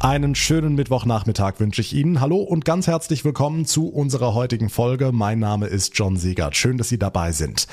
Einen schönen Mittwochnachmittag wünsche ich Ihnen. Hallo und ganz herzlich willkommen zu unserer heutigen Folge. Mein Name ist John Siegert. Schön, dass Sie dabei sind.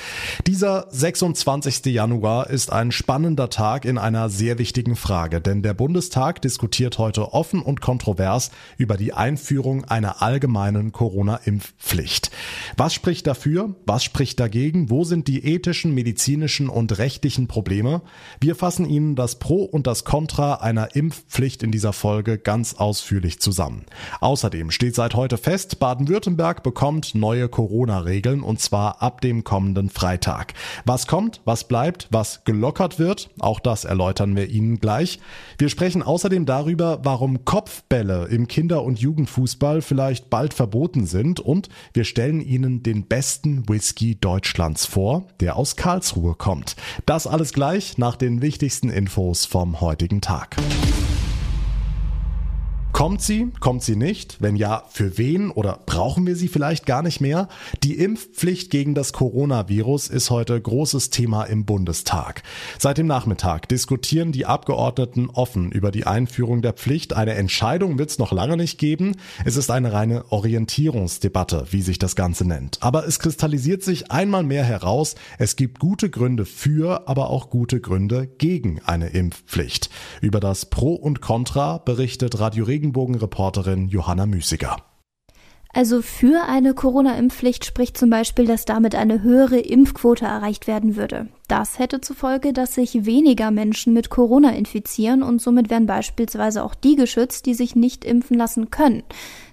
Dieser 26. Januar ist ein spannender Tag in einer sehr wichtigen Frage, denn der Bundestag diskutiert heute offen und kontrovers über die Einführung einer allgemeinen Corona-Impfpflicht. Was spricht dafür? Was spricht dagegen? Wo sind die ethischen, medizinischen und rechtlichen Probleme? Wir fassen Ihnen das Pro und das Contra einer Impfpflicht in dieser Folge Folge ganz ausführlich zusammen. Außerdem steht seit heute fest, Baden-Württemberg bekommt neue Corona-Regeln und zwar ab dem kommenden Freitag. Was kommt, was bleibt, was gelockert wird, auch das erläutern wir Ihnen gleich. Wir sprechen außerdem darüber, warum Kopfbälle im Kinder- und Jugendfußball vielleicht bald verboten sind und wir stellen Ihnen den besten Whisky Deutschlands vor, der aus Karlsruhe kommt. Das alles gleich nach den wichtigsten Infos vom heutigen Tag. Kommt sie? Kommt sie nicht? Wenn ja, für wen oder brauchen wir sie vielleicht gar nicht mehr? Die Impfpflicht gegen das Coronavirus ist heute großes Thema im Bundestag. Seit dem Nachmittag diskutieren die Abgeordneten offen über die Einführung der Pflicht. Eine Entscheidung wird es noch lange nicht geben. Es ist eine reine Orientierungsdebatte, wie sich das Ganze nennt. Aber es kristallisiert sich einmal mehr heraus, es gibt gute Gründe für, aber auch gute Gründe gegen eine Impfpflicht. Über das Pro und Contra berichtet Radio Regen Regenbogen-Reporterin Johanna Müßiger. Also für eine Corona-Impfpflicht spricht zum Beispiel, dass damit eine höhere Impfquote erreicht werden würde. Das hätte zur Folge, dass sich weniger Menschen mit Corona infizieren und somit wären beispielsweise auch die geschützt, die sich nicht impfen lassen können.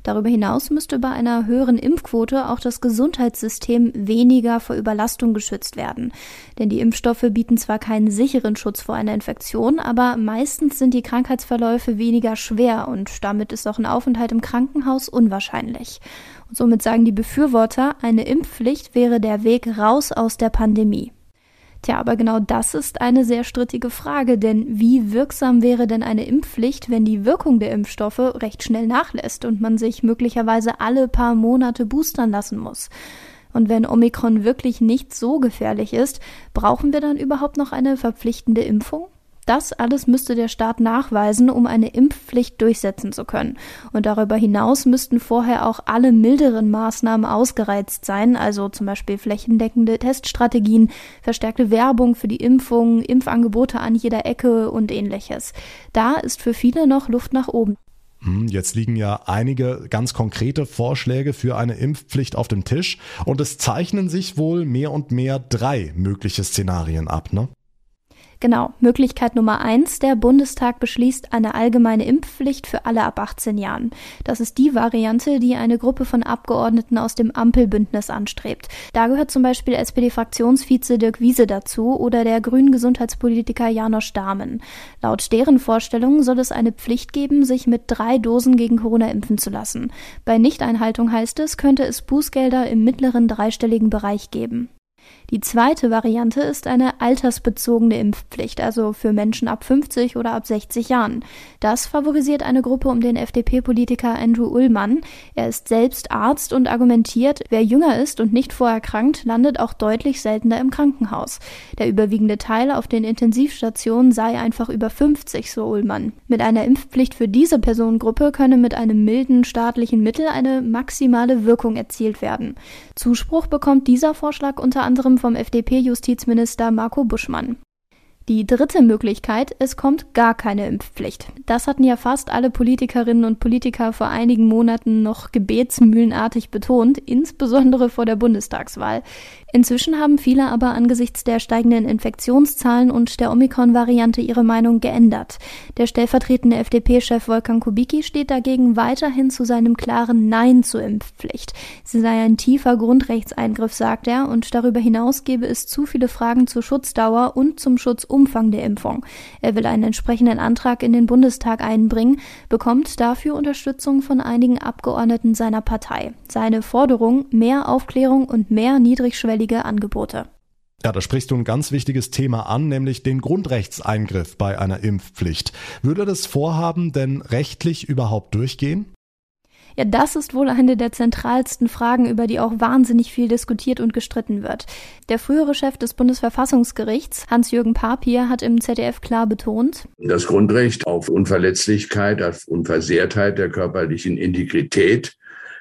Darüber hinaus müsste bei einer höheren Impfquote auch das Gesundheitssystem weniger vor Überlastung geschützt werden. Denn die Impfstoffe bieten zwar keinen sicheren Schutz vor einer Infektion, aber meistens sind die Krankheitsverläufe weniger schwer und damit ist auch ein Aufenthalt im Krankenhaus unwahrscheinlich. Und somit sagen die Befürworter, eine Impfpflicht wäre der Weg raus aus der Pandemie. Tja, aber genau das ist eine sehr strittige Frage, denn wie wirksam wäre denn eine Impfpflicht, wenn die Wirkung der Impfstoffe recht schnell nachlässt und man sich möglicherweise alle paar Monate boostern lassen muss? Und wenn Omikron wirklich nicht so gefährlich ist, brauchen wir dann überhaupt noch eine verpflichtende Impfung? Das alles müsste der Staat nachweisen, um eine Impfpflicht durchsetzen zu können. Und darüber hinaus müssten vorher auch alle milderen Maßnahmen ausgereizt sein, also zum Beispiel flächendeckende Teststrategien, verstärkte Werbung für die Impfung, Impfangebote an jeder Ecke und ähnliches. Da ist für viele noch Luft nach oben. Hm, jetzt liegen ja einige ganz konkrete Vorschläge für eine Impfpflicht auf dem Tisch und es zeichnen sich wohl mehr und mehr drei mögliche Szenarien ab, ne? Genau, Möglichkeit Nummer eins, der Bundestag beschließt eine allgemeine Impfpflicht für alle ab 18 Jahren. Das ist die Variante, die eine Gruppe von Abgeordneten aus dem Ampelbündnis anstrebt. Da gehört zum Beispiel SPD-Fraktionsvize Dirk Wiese dazu oder der grünen Gesundheitspolitiker Janosch Dahmen. Laut deren Vorstellungen soll es eine Pflicht geben, sich mit drei Dosen gegen Corona impfen zu lassen. Bei Nichteinhaltung heißt es, könnte es Bußgelder im mittleren dreistelligen Bereich geben. Die zweite Variante ist eine altersbezogene Impfpflicht, also für Menschen ab 50 oder ab 60 Jahren. Das favorisiert eine Gruppe um den FDP-Politiker Andrew Ullmann. Er ist selbst Arzt und argumentiert, wer jünger ist und nicht vorerkrankt, landet auch deutlich seltener im Krankenhaus. Der überwiegende Teil auf den Intensivstationen sei einfach über 50, so Ullmann. Mit einer Impfpflicht für diese Personengruppe könne mit einem milden staatlichen Mittel eine maximale Wirkung erzielt werden. Zuspruch bekommt dieser Vorschlag unter anderem vom FDP-Justizminister Marco Buschmann. Die dritte Möglichkeit, es kommt gar keine Impfpflicht. Das hatten ja fast alle Politikerinnen und Politiker vor einigen Monaten noch gebetsmühlenartig betont, insbesondere vor der Bundestagswahl. Inzwischen haben viele aber angesichts der steigenden Infektionszahlen und der Omikron-Variante ihre Meinung geändert. Der stellvertretende FDP-Chef Wolfgang Kubicki steht dagegen weiterhin zu seinem klaren Nein zur Impfpflicht. Sie sei ein tiefer Grundrechtseingriff, sagt er, und darüber hinaus gebe es zu viele Fragen zur Schutzdauer und zum Schutzumfang der Impfung. Er will einen entsprechenden Antrag in den Bundestag einbringen, bekommt dafür Unterstützung von einigen Abgeordneten seiner Partei. Seine Forderung mehr Aufklärung und mehr niedrigschwellige niedrigschwellige Angebote. Ja, da sprichst du ein ganz wichtiges Thema an, nämlich den Grundrechtseingriff bei einer Impfpflicht. Würde das Vorhaben denn rechtlich überhaupt durchgehen? Ja, das ist wohl eine der zentralsten Fragen, über die auch wahnsinnig viel diskutiert und gestritten wird. Der frühere Chef des Bundesverfassungsgerichts, Hans-Jürgen Papier, hat im ZDF klar betont, das Grundrecht auf Unverletzlichkeit, auf Unversehrtheit der körperlichen Integrität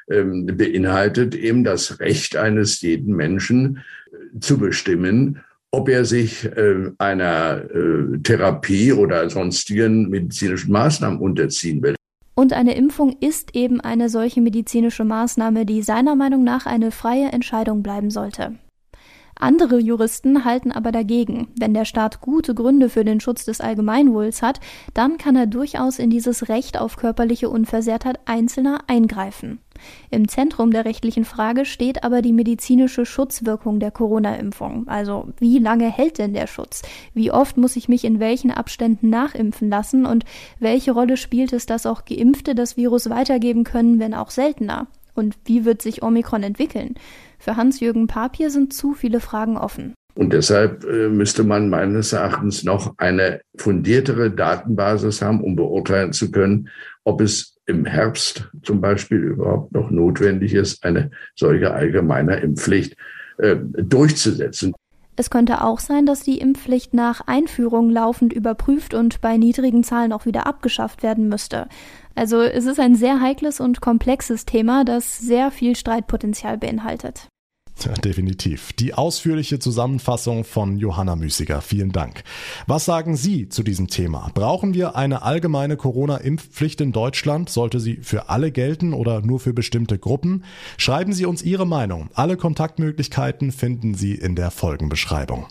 beinhaltet eben das Recht eines jeden Menschen äh, zu bestimmen, ob er sich äh, einer äh, Therapie oder sonstigen medizinischen Maßnahmen unterziehen will. Und eine Impfung ist eben eine solche medizinische Maßnahme, die seiner Meinung nach eine freie Entscheidung bleiben sollte. Andere Juristen halten aber dagegen. Wenn der Staat gute Gründe für den Schutz des Allgemeinwohls hat, dann kann er durchaus in dieses Recht auf körperliche Unversehrtheit Einzelner eingreifen. Im Zentrum der rechtlichen Frage steht aber die medizinische Schutzwirkung der Corona-Impfung. Also wie lange hält denn der Schutz? Wie oft muss ich mich in welchen Abständen nachimpfen lassen? Und welche Rolle spielt es, dass auch Geimpfte das Virus weitergeben können, wenn auch seltener? Und wie wird sich Omikron entwickeln? Für Hans-Jürgen Papier sind zu viele Fragen offen. Und deshalb äh, müsste man meines Erachtens noch eine fundiertere Datenbasis haben, um beurteilen zu können, ob es im Herbst zum Beispiel überhaupt noch notwendig ist, eine solche allgemeine Impfpflicht äh, durchzusetzen. Es könnte auch sein, dass die Impfpflicht nach Einführung laufend überprüft und bei niedrigen Zahlen auch wieder abgeschafft werden müsste. Also es ist ein sehr heikles und komplexes Thema, das sehr viel Streitpotenzial beinhaltet. Definitiv. Die ausführliche Zusammenfassung von Johanna Müßiger. Vielen Dank. Was sagen Sie zu diesem Thema? Brauchen wir eine allgemeine Corona-Impfpflicht in Deutschland? Sollte sie für alle gelten oder nur für bestimmte Gruppen? Schreiben Sie uns Ihre Meinung. Alle Kontaktmöglichkeiten finden Sie in der Folgenbeschreibung.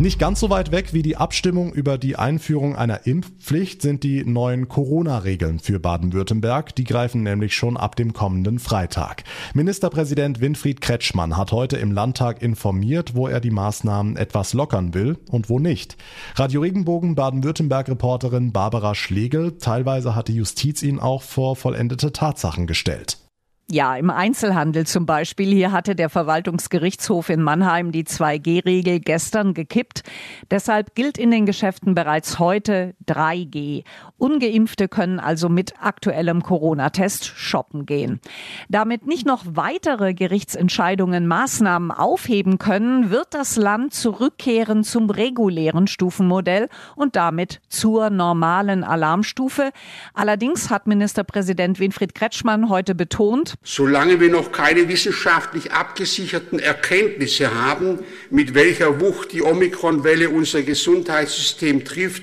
Nicht ganz so weit weg wie die Abstimmung über die Einführung einer Impfpflicht sind die neuen Corona-Regeln für Baden-Württemberg. Die greifen nämlich schon ab dem kommenden Freitag. Ministerpräsident Winfried Kretschmann hat heute im Landtag informiert, wo er die Maßnahmen etwas lockern will und wo nicht. Radio Regenbogen Baden-Württemberg-Reporterin Barbara Schlegel, teilweise hat die Justiz ihn auch vor vollendete Tatsachen gestellt. Ja, im Einzelhandel zum Beispiel. Hier hatte der Verwaltungsgerichtshof in Mannheim die 2G-Regel gestern gekippt. Deshalb gilt in den Geschäften bereits heute 3G. Ungeimpfte können also mit aktuellem Corona-Test shoppen gehen. Damit nicht noch weitere Gerichtsentscheidungen Maßnahmen aufheben können, wird das Land zurückkehren zum regulären Stufenmodell und damit zur normalen Alarmstufe. Allerdings hat Ministerpräsident Winfried Kretschmann heute betont, Solange wir noch keine wissenschaftlich abgesicherten Erkenntnisse haben, mit welcher Wucht die Omikronwelle unser Gesundheitssystem trifft,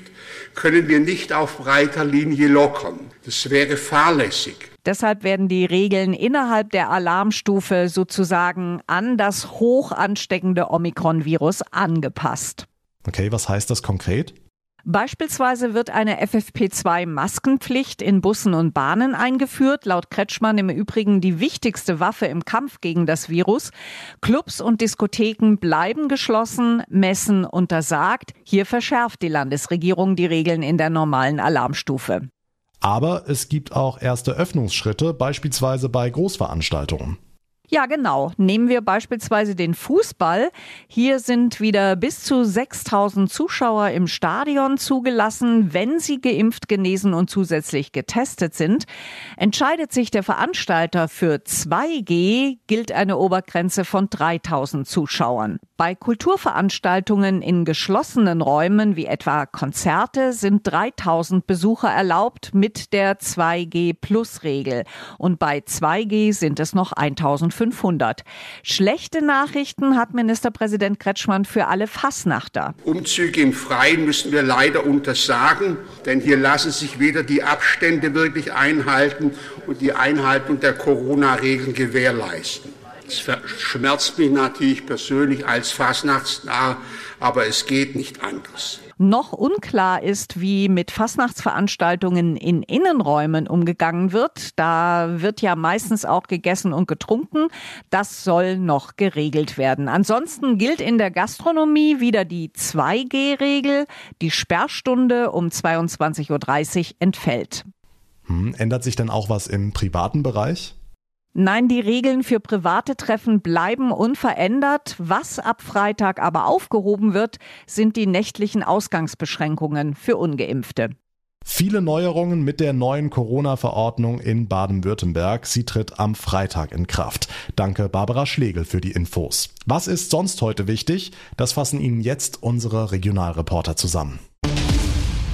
können wir nicht auf breiter Linie lockern. Das wäre fahrlässig. Deshalb werden die Regeln innerhalb der Alarmstufe sozusagen an das hoch ansteckende Omikron-Virus angepasst. Okay, was heißt das konkret? Beispielsweise wird eine FFP2-Maskenpflicht in Bussen und Bahnen eingeführt, laut Kretschmann im Übrigen die wichtigste Waffe im Kampf gegen das Virus. Clubs und Diskotheken bleiben geschlossen, Messen untersagt. Hier verschärft die Landesregierung die Regeln in der normalen Alarmstufe. Aber es gibt auch erste Öffnungsschritte, beispielsweise bei Großveranstaltungen. Ja, genau. Nehmen wir beispielsweise den Fußball. Hier sind wieder bis zu 6000 Zuschauer im Stadion zugelassen, wenn sie geimpft, genesen und zusätzlich getestet sind. Entscheidet sich der Veranstalter für 2G, gilt eine Obergrenze von 3000 Zuschauern. Bei Kulturveranstaltungen in geschlossenen Räumen wie etwa Konzerte sind 3000 Besucher erlaubt mit der 2G-Plus-Regel. Und bei 2G sind es noch 1000 500. Schlechte Nachrichten hat Ministerpräsident Kretschmann für alle Fassnachter. Umzüge im Freien müssen wir leider untersagen, denn hier lassen sich weder die Abstände wirklich einhalten und die Einhaltung der Corona-Regeln gewährleisten. Es schmerzt mich natürlich persönlich als Fasnachtsnah, aber es geht nicht anders. Noch unklar ist, wie mit Fastnachtsveranstaltungen in Innenräumen umgegangen wird. Da wird ja meistens auch gegessen und getrunken. Das soll noch geregelt werden. Ansonsten gilt in der Gastronomie wieder die 2G-Regel. Die Sperrstunde um 22.30 Uhr entfällt. Hm, ändert sich denn auch was im privaten Bereich? Nein, die Regeln für private Treffen bleiben unverändert. Was ab Freitag aber aufgehoben wird, sind die nächtlichen Ausgangsbeschränkungen für ungeimpfte. Viele Neuerungen mit der neuen Corona-Verordnung in Baden-Württemberg. Sie tritt am Freitag in Kraft. Danke Barbara Schlegel für die Infos. Was ist sonst heute wichtig? Das fassen Ihnen jetzt unsere Regionalreporter zusammen.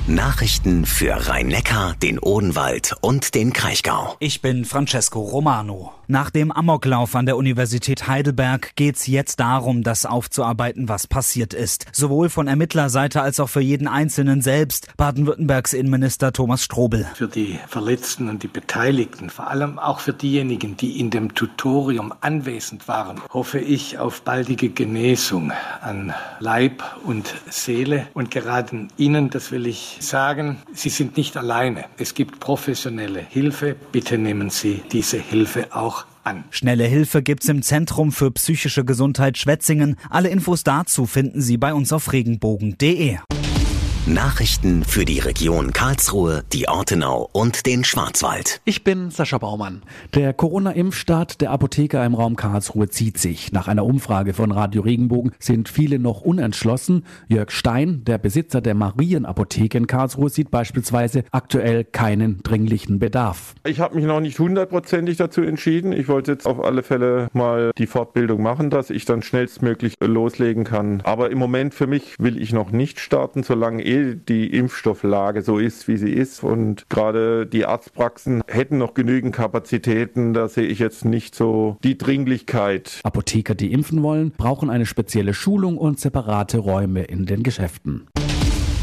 Nachrichten für Rhein-Neckar, den Odenwald und den Kraichgau. Ich bin Francesco Romano. Nach dem Amoklauf an der Universität Heidelberg geht's jetzt darum, das aufzuarbeiten, was passiert ist. Sowohl von Ermittlerseite als auch für jeden Einzelnen selbst. Baden-Württembergs Innenminister Thomas Strobel. Für die Verletzten und die Beteiligten, vor allem auch für diejenigen, die in dem Tutorium anwesend waren, hoffe ich auf baldige Genesung an Leib und Seele. Und gerade Ihnen, das will ich sagen, Sie sind nicht alleine. Es gibt professionelle Hilfe. Bitte nehmen Sie diese Hilfe auch an. Schnelle Hilfe gibt's im Zentrum für psychische Gesundheit Schwetzingen. Alle Infos dazu finden Sie bei uns auf regenbogen.de. Nachrichten für die Region Karlsruhe, die Ortenau und den Schwarzwald. Ich bin Sascha Baumann. Der Corona-Impfstart der Apotheker im Raum Karlsruhe zieht sich. Nach einer Umfrage von Radio Regenbogen sind viele noch unentschlossen. Jörg Stein, der Besitzer der Marienapotheke in Karlsruhe, sieht beispielsweise aktuell keinen dringlichen Bedarf. Ich habe mich noch nicht hundertprozentig dazu entschieden. Ich wollte jetzt auf alle Fälle mal die Fortbildung machen, dass ich dann schnellstmöglich loslegen kann. Aber im Moment für mich will ich noch nicht starten, solange eh die Impfstofflage so ist, wie sie ist. Und gerade die Arztpraxen hätten noch genügend Kapazitäten. Da sehe ich jetzt nicht so die Dringlichkeit. Apotheker, die impfen wollen, brauchen eine spezielle Schulung und separate Räume in den Geschäften.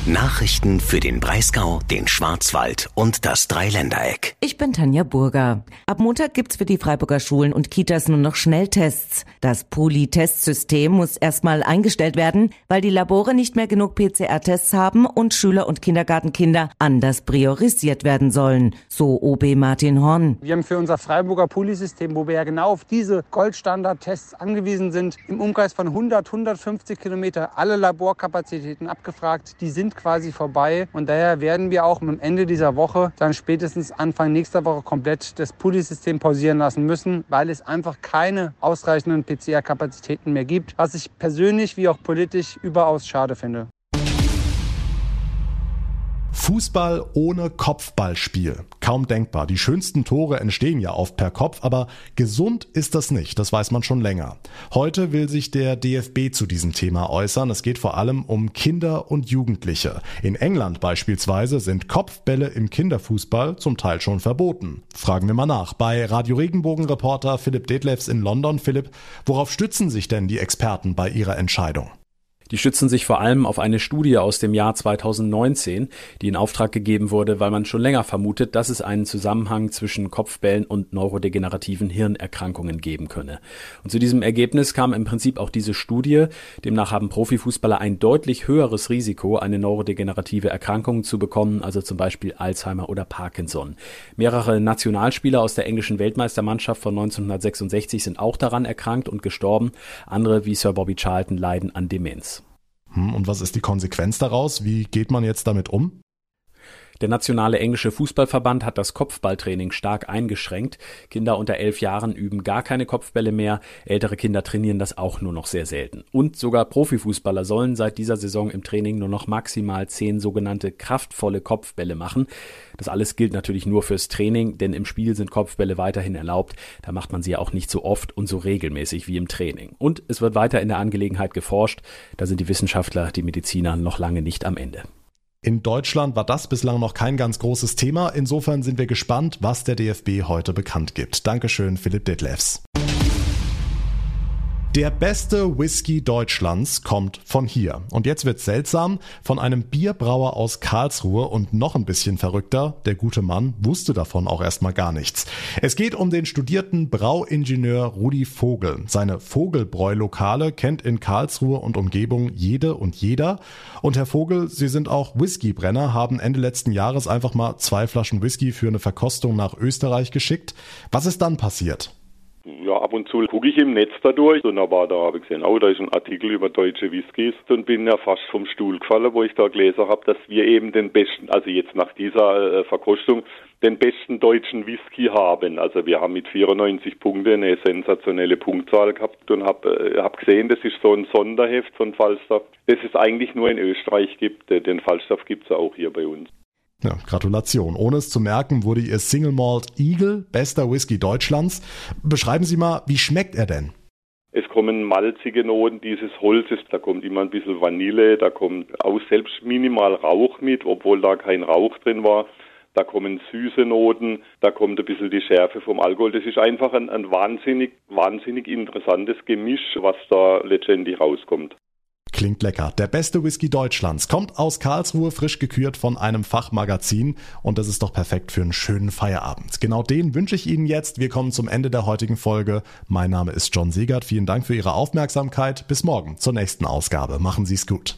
Nachrichten für den Breisgau, den Schwarzwald und das Dreiländereck. Ich bin Tanja Burger. Ab Montag gibt's für die Freiburger Schulen und Kitas nur noch Schnelltests. Das Poly-Testsystem muss erstmal eingestellt werden, weil die Labore nicht mehr genug PCR-Tests haben und Schüler und Kindergartenkinder anders priorisiert werden sollen. So OB Martin Horn. Wir haben für unser Freiburger Poly-System, wo wir ja genau auf diese Goldstandard-Tests angewiesen sind, im Umkreis von 100, 150 Kilometer alle Laborkapazitäten abgefragt. Die sind quasi vorbei. Und daher werden wir auch am Ende dieser Woche, dann spätestens Anfang nächster Woche komplett das Pulli-System pausieren lassen müssen, weil es einfach keine ausreichenden PCR-Kapazitäten mehr gibt, was ich persönlich wie auch politisch überaus schade finde. Fußball ohne Kopfballspiel. Kaum denkbar. Die schönsten Tore entstehen ja oft per Kopf, aber gesund ist das nicht, das weiß man schon länger. Heute will sich der DFB zu diesem Thema äußern. Es geht vor allem um Kinder und Jugendliche. In England beispielsweise sind Kopfbälle im Kinderfußball zum Teil schon verboten. Fragen wir mal nach bei Radio Regenbogen Reporter Philipp Detlefs in London. Philipp, worauf stützen sich denn die Experten bei ihrer Entscheidung? Die stützen sich vor allem auf eine Studie aus dem Jahr 2019, die in Auftrag gegeben wurde, weil man schon länger vermutet, dass es einen Zusammenhang zwischen Kopfbällen und neurodegenerativen Hirnerkrankungen geben könne. Und zu diesem Ergebnis kam im Prinzip auch diese Studie. Demnach haben Profifußballer ein deutlich höheres Risiko, eine neurodegenerative Erkrankung zu bekommen, also zum Beispiel Alzheimer oder Parkinson. Mehrere Nationalspieler aus der englischen Weltmeistermannschaft von 1966 sind auch daran erkrankt und gestorben. Andere wie Sir Bobby Charlton leiden an Demenz. Hm, und was ist die Konsequenz daraus? Wie geht man jetzt damit um? Der nationale englische Fußballverband hat das Kopfballtraining stark eingeschränkt. Kinder unter elf Jahren üben gar keine Kopfbälle mehr. Ältere Kinder trainieren das auch nur noch sehr selten. Und sogar Profifußballer sollen seit dieser Saison im Training nur noch maximal zehn sogenannte kraftvolle Kopfbälle machen. Das alles gilt natürlich nur fürs Training, denn im Spiel sind Kopfbälle weiterhin erlaubt. Da macht man sie ja auch nicht so oft und so regelmäßig wie im Training. Und es wird weiter in der Angelegenheit geforscht. Da sind die Wissenschaftler, die Mediziner noch lange nicht am Ende. In Deutschland war das bislang noch kein ganz großes Thema. Insofern sind wir gespannt, was der DFB heute bekannt gibt. Dankeschön, Philipp Detlefs. Der beste Whisky Deutschlands kommt von hier. Und jetzt wird's seltsam, von einem Bierbrauer aus Karlsruhe und noch ein bisschen verrückter, der gute Mann wusste davon auch erstmal gar nichts. Es geht um den studierten Brauingenieur Rudi Vogel. Seine Vogelbräulokale kennt in Karlsruhe und Umgebung jede und jeder. Und Herr Vogel, Sie sind auch Whiskybrenner, haben Ende letzten Jahres einfach mal zwei Flaschen Whisky für eine Verkostung nach Österreich geschickt. Was ist dann passiert? Ja, ab und zu gucke ich im Netz dadurch und da war da habe ich gesehen, oh, da ist ein Artikel über deutsche Whiskys und bin ja fast vom Stuhl gefallen, wo ich da gelesen habe, dass wir eben den besten, also jetzt nach dieser äh, Verkostung, den besten deutschen Whisky haben. Also wir haben mit 94 Punkten eine sensationelle Punktzahl gehabt und habe äh, hab gesehen, das ist so ein Sonderheft von Falstaff, das es eigentlich nur in Österreich gibt. Den Falstaff gibt es auch hier bei uns. Ja, Gratulation. Ohne es zu merken, wurde Ihr Single Malt Eagle bester Whisky Deutschlands. Beschreiben Sie mal, wie schmeckt er denn? Es kommen malzige Noten dieses Holzes, da kommt immer ein bisschen Vanille, da kommt auch selbst minimal Rauch mit, obwohl da kein Rauch drin war. Da kommen süße Noten, da kommt ein bisschen die Schärfe vom Alkohol. Das ist einfach ein, ein wahnsinnig, wahnsinnig interessantes Gemisch, was da letztendlich rauskommt. Klingt lecker. Der beste Whisky Deutschlands kommt aus Karlsruhe, frisch gekürt von einem Fachmagazin und das ist doch perfekt für einen schönen Feierabend. Genau den wünsche ich Ihnen jetzt. Wir kommen zum Ende der heutigen Folge. Mein Name ist John Siegert. Vielen Dank für Ihre Aufmerksamkeit. Bis morgen zur nächsten Ausgabe. Machen Sie es gut.